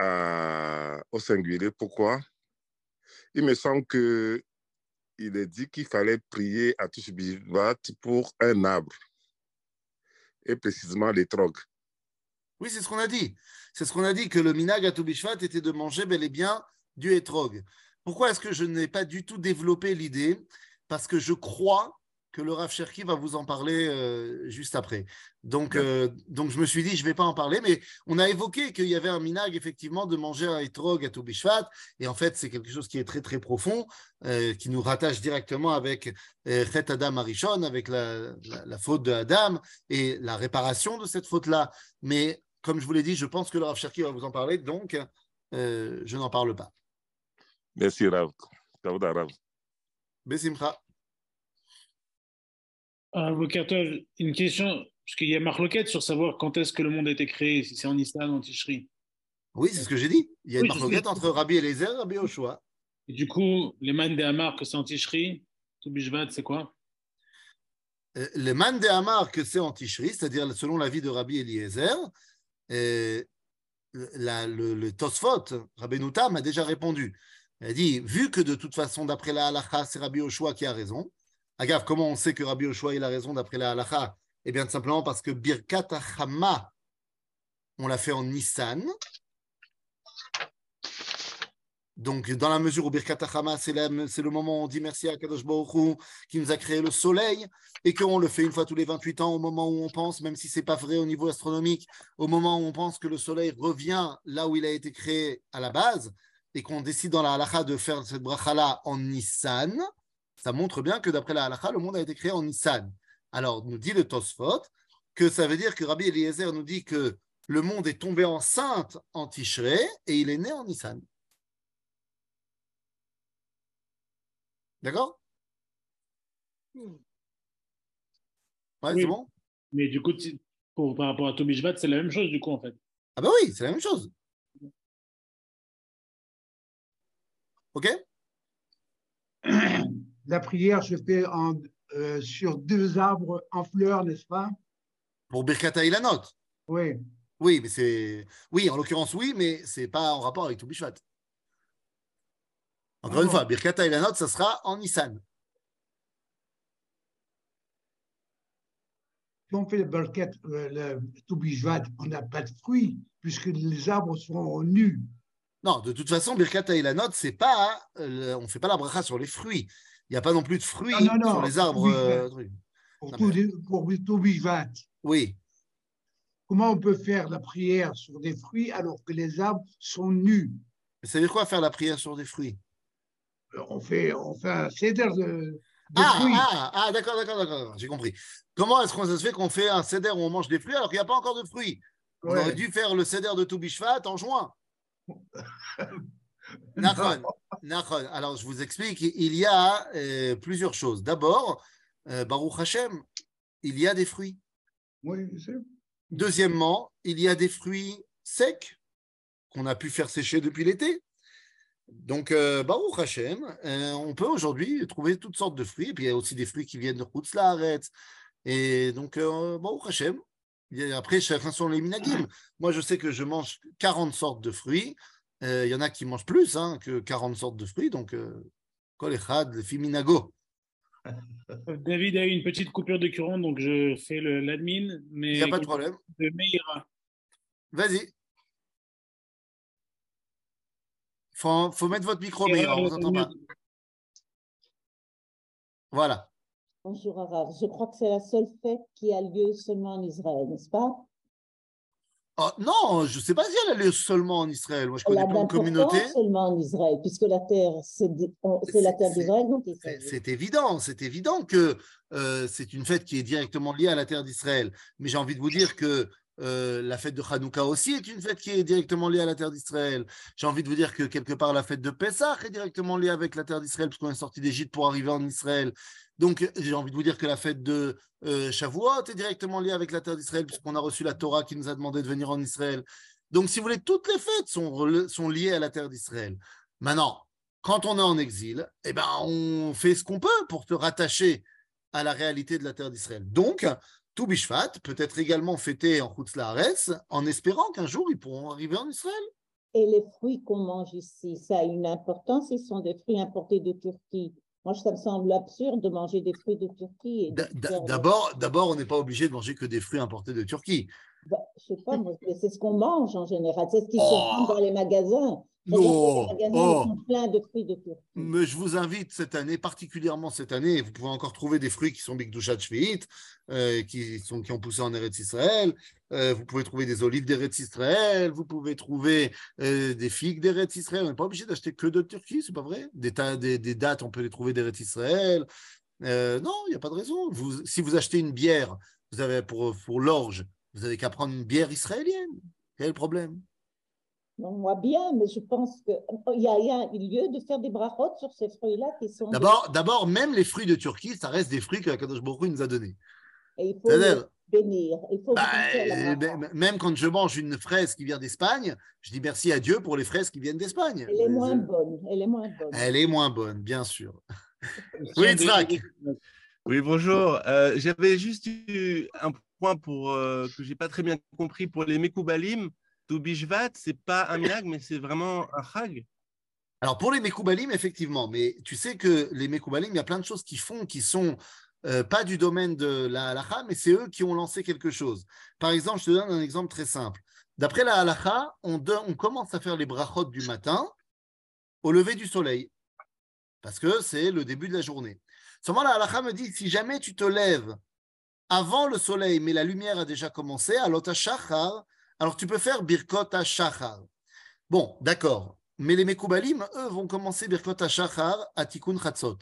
au singulier. Pourquoi? Il me semble que il est dit qu'il fallait prier à Touchbivat pour un arbre, et précisément les trogues. Oui, c'est ce qu'on a dit. C'est ce qu'on a dit, que le minag à Toubishvat était de manger bel et bien du etrog. Pourquoi est-ce que je n'ai pas du tout développé l'idée? Parce que je crois que le Rav Cherki va vous en parler euh, juste après. Donc, euh, donc, je me suis dit, je ne vais pas en parler, mais on a évoqué qu'il y avait un minag, effectivement, de manger un etrog à Toubishvat. Et en fait, c'est quelque chose qui est très, très profond, euh, qui nous rattache directement avec Chet Adam Arishon, avec la, la, faute de Adam et la réparation de cette faute-là. Mais comme je vous l'ai dit, je pense que le Rav Cherki va vous en parler, donc je n'en parle pas. Merci Rav. Rav. Besimcha. Avocateur, une question, parce qu'il y a marloquette sur savoir quand est-ce que le monde a été créé, si c'est en Islam ou en Tishri. Oui, c'est ce que j'ai dit. Il y a une marloquette entre Rabbi Eliezer et Rabbi Oshua. Et du coup, les man de Hamar que c'est en Tishri, Toubishvat, c'est quoi? Euh, Les man de Hamar que c'est en Tishri, c'est-à-dire selon l'avis de Rabbi Eliezer, le, le Tosfot, Rabbeinu Tam, a déjà répondu. Il a dit, vu que de toute façon, d'après la halacha, c'est Rabbi Oshua qui a raison. Agave, comment on sait que Rabbi Oshua a raison d'après la halacha? Eh bien, simplement parce que Birkat Hama, on l'a fait en Nissan. Donc, dans la mesure où Birkat Hama, c'est le moment où on dit merci à Kadosh Baruch qui nous a créé le soleil et qu'on le fait une fois tous les 28 ans au moment où on pense, même si ce n'est pas vrai au niveau astronomique, au moment où on pense que le Soleil revient là où il a été créé à la base, et qu'on décide dans la halakha de faire cette bracha-là en Nissan, ça montre bien que d'après la halakha, le monde a été créé en Nissan. Alors, nous dit le Tosfot que ça veut dire que Rabbi Eliezer nous dit que le monde est tombé enceinte en Tishrei et il est né en Nissan. D'accord? Ouais, c'est bon? Mais du coup, pour, par rapport à Tobishvat, c'est la même chose, du coup, en fait. Ah bah oui, c'est la même chose. OK? *clears throat* La prière se fait en, euh, sur deux arbres en fleurs, n'est-ce pas? Pour Birkata Ilanot Oui. Oui, mais c'est. Oui, en l'occurrence, oui, mais c'est pas en rapport avec Tobishvat. Encore une fois, Birkata Ilanot, ça sera en Nissan. si on fait le barquette, euh, le on n'a pas de fruits, puisque les arbres seront nus. Non, de toute façon, Birkat Ilanot, c'est pas, euh, on ne fait pas la bracha sur les fruits. Il n'y a pas non plus de fruits sur les arbres. Euh, pour, tout, Oui. Comment on peut faire la prière sur des fruits alors que les arbres sont nus? Ça veut dire quoi faire la prière sur des fruits? On fait, on fait un céder de, ah, ah, ah, d'accord, d'accord, d'accord, j'ai compris. Comment est-ce qu'on se fait qu'on fait un céder où on mange des fruits alors qu'il n'y a pas encore de fruits? On aurait dû faire le céder de Toubishvat en juin. *laughs* *laughs* Alors, je vous explique, il y a euh, plusieurs choses. D'abord, euh, Baruch Hashem, il y a des fruits. Oui, Deuxièmement, il y a des fruits secs qu'on a pu faire sécher depuis l'été. Donc, euh, Baruch Hashem, on peut aujourd'hui trouver toutes sortes de fruits. Et puis, il y a aussi des fruits qui viennent de Kutzlaaretz. Et donc, Baruch Hashem. après, chacun sont les minagim. Moi, je sais que je mange 40 sortes de fruits. Euh, Il y en a qui mangent plus hein, que 40 sortes de fruits, donc euh, kol echad lefi minago. *laughs* David a eu une petite coupure de courant, donc je fais le- l'admin. Mais Il n'y a pas de problème. de. Vas-y. Faut, faut mettre votre micro, Meira, on ne vous entend pas. Voilà. Bonjour Arav. Je crois que c'est la seule fête qui a lieu seulement en Israël, n'est-ce pas? Oh, non, je ne sais pas si elle a lieu seulement en Israël. Moi, je connais de d'importance communautés. seulement en Israël, puisque la terre, c'est la terre d'Israël, donc c'est évident, c'est évident que euh, c'est une fête qui est directement liée à la terre d'Israël. Mais j'ai envie de vous dire que euh, la fête de Hanouka aussi est une fête qui est directement liée à la terre d'Israël. J'ai envie de vous dire que quelque part la fête de Pessah est directement liée avec la terre d'Israël, puisqu'on est sorti d'Égypte pour arriver en Israël. Donc j'ai envie de vous dire que la fête de euh, Shavuot est directement liée avec la terre d'Israël, puisqu'on a reçu la Torah qui nous a demandé de venir en Israël. Donc si vous voulez, toutes les fêtes sont, sont liées à la terre d'Israël. Maintenant, quand on est en exil, eh ben, on fait ce qu'on peut pour te rattacher à la réalité de la terre d'Israël. Donc, tout Bishvat peut être également fêté en Chutz Laaretz, en espérant qu'un jour ils pourront arriver en Israël. Et les fruits qu'on mange ici, ça a une importance. Ils sont des fruits importés de Turquie. Moi, ça me semble absurde de manger des fruits de Turquie. D'abord, d'abord, on n'est pas obligé de manger que des fruits importés de Turquie. Bah, je sais pas, c'est ce qu'on mange en général. C'est ce qui Oh. se vend dans les magasins. Oh. de fruits de. Mais je vous invite cette année, particulièrement cette année, vous pouvez encore trouver des fruits qui sont Bigdushat Shvi'it, euh, qui, sont, qui ont poussé en Eretz Israël. Euh, vous pouvez trouver des olives d'Eretz Israël. Vous pouvez trouver euh, des figues d'Eretz Israël. On n'est pas obligé d'acheter que de Turquie, c'est pas vrai? Des, tas- des, des dates, on peut les trouver d'Eretz Israël. Non, il n'y a pas de raison. Vous, si vous achetez une bière, vous avez pour, pour l'orge, vous avez qu'à prendre une bière israélienne. Quel est le problème? Non, moi bien, mais je pense qu'il y a, il y a lieu de faire des brachot sur ces fruits-là qui sont. D'abord, d'abord, même les fruits de Turquie, ça reste des fruits que Kadosh Baruch nous a donnés. Et il faut les bénir. Il faut Bah, la bracha. m- même quand je mange une fraise qui vient d'Espagne, je dis merci à Dieu pour les fraises qui viennent d'Espagne. Elle est moins bonne. Elle est moins bonne. Elle est moins bonne, bien sûr. *laughs* Oui, Tzrak. Oui, bonjour. Euh, J'avais juste eu un point pour, euh, que j'ai pas très bien compris pour les Mekoubalim. Toubishvat, c'est pas un minag, mais c'est vraiment un chag. Alors pour les Mekoubalim, effectivement, mais tu sais que les Mekoubalim, il y a plein de choses qui font qui sont euh, pas du domaine de la halacha, mais c'est eux qui ont lancé quelque chose. Par exemple, je te donne un exemple très simple. D'après la halacha, on, commence à faire les brachot du matin au lever du soleil, parce que c'est le début de la journée. Seulement, la halacha me dit, si jamais tu te lèves avant le soleil, mais la lumière a déjà commencé, à l'ota shachar, alors tu peux faire birkot shachar. Bon, d'accord. Mais les Mekoubalim, eux, vont commencer Birkot HaShachar à Tikkun Chatzot.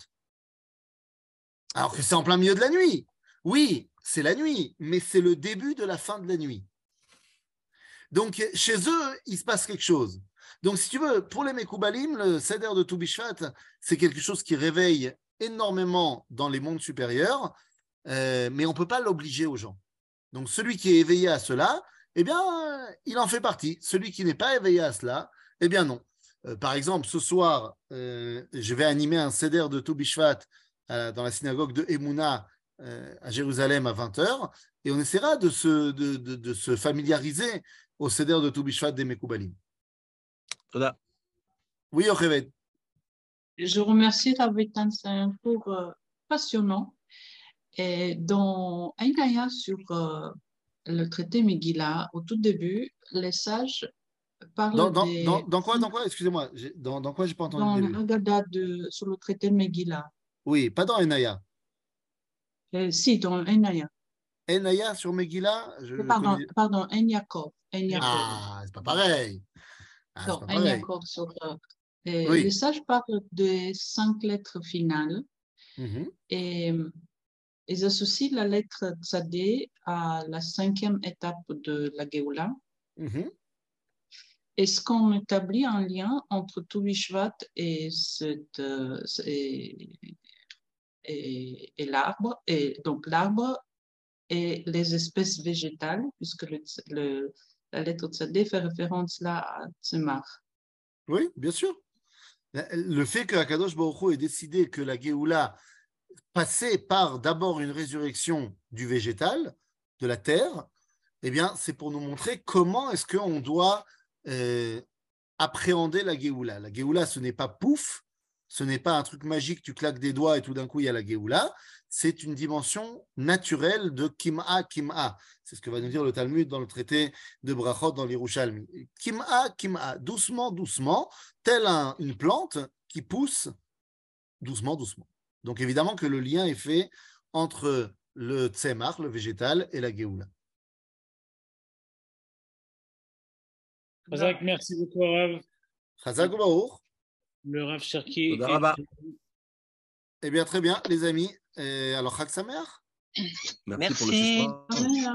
Alors que c'est en plein milieu de la nuit. Oui, c'est la nuit, mais c'est le début de la fin de la nuit. Donc, chez eux, il se passe quelque chose. Donc, si tu veux, pour les Mekoubalim, le Seder de Toubishvat, c'est quelque chose qui réveille énormément dans les mondes supérieurs, euh, mais on ne peut pas l'obliger aux gens. Donc, celui qui est éveillé à cela, eh bien, euh, il en fait partie. Celui qui n'est pas éveillé à cela, eh bien non. Euh, par exemple, ce soir, euh, je vais animer un Seder de Toubishvat euh, dans la synagogue de Emouna euh, à Jérusalem à 20h, et on essaiera de se, de, de- de se familiariser au Seder de Toubishvat des Mekoubalim. Toda. Oui, Yocheved. Je remercie Ravitan, c'est un cours euh, passionnant. Et dans Aïnaya sur euh, le traité Megillah, au tout début, les sages parlent Dans, dans, des... dans, dans quoi, dans quoi? Excusez-moi, dans, dans quoi j'ai pas entendu dans le Haggadah de, sur le traité Megillah. Oui, pas dans Enaya. Euh, si, dans Aïnaya. Enaya sur Megillah je Pardon, connais- pardon, Ein Yaakov. Ah, c'est pas pareil. Ah, Non, pas pareil. Sur, euh, Oui. Les sages parlent des cinq lettres finales Mhm. et ils associent la lettre Tzadé à la cinquième étape de la Géoula. Mhm. Est-ce qu'on établit un lien entre Toubishvat et, cette, euh, et, et, et l'arbre, et donc l'arbre et les espèces végétales, puisque le, le- la lettre Tzadé fait référence là à Tzemar. Oui, bien sûr. Le fait que Akadosh Baruch Hu ait décidé que la Géoula passait par d'abord une résurrection du végétal, de la terre, eh bien, c'est pour nous montrer comment est-ce qu'on doit euh, appréhender la Géoula. La Géoula, ce n'est pas pouf, ce n'est pas un truc magique, tu claques des doigts et tout d'un coup il y a la Géoula. C'est une dimension naturelle de Kim'a, Kim'a. C'est ce que va nous dire le Talmud dans le traité de Brachot dans l'Irushalmi. Kim'a, Kim'a, doucement, doucement, telle un- une plante qui pousse doucement, doucement. Donc évidemment que le lien est fait entre le tzemach, le végétal, et la Géoula. Razak, merci beaucoup, Rav. Chazak Baruch. Le Rav Cherki. Eh bien, très bien, les amis. Et alors, Chag Sameach Merci, pour le Merci.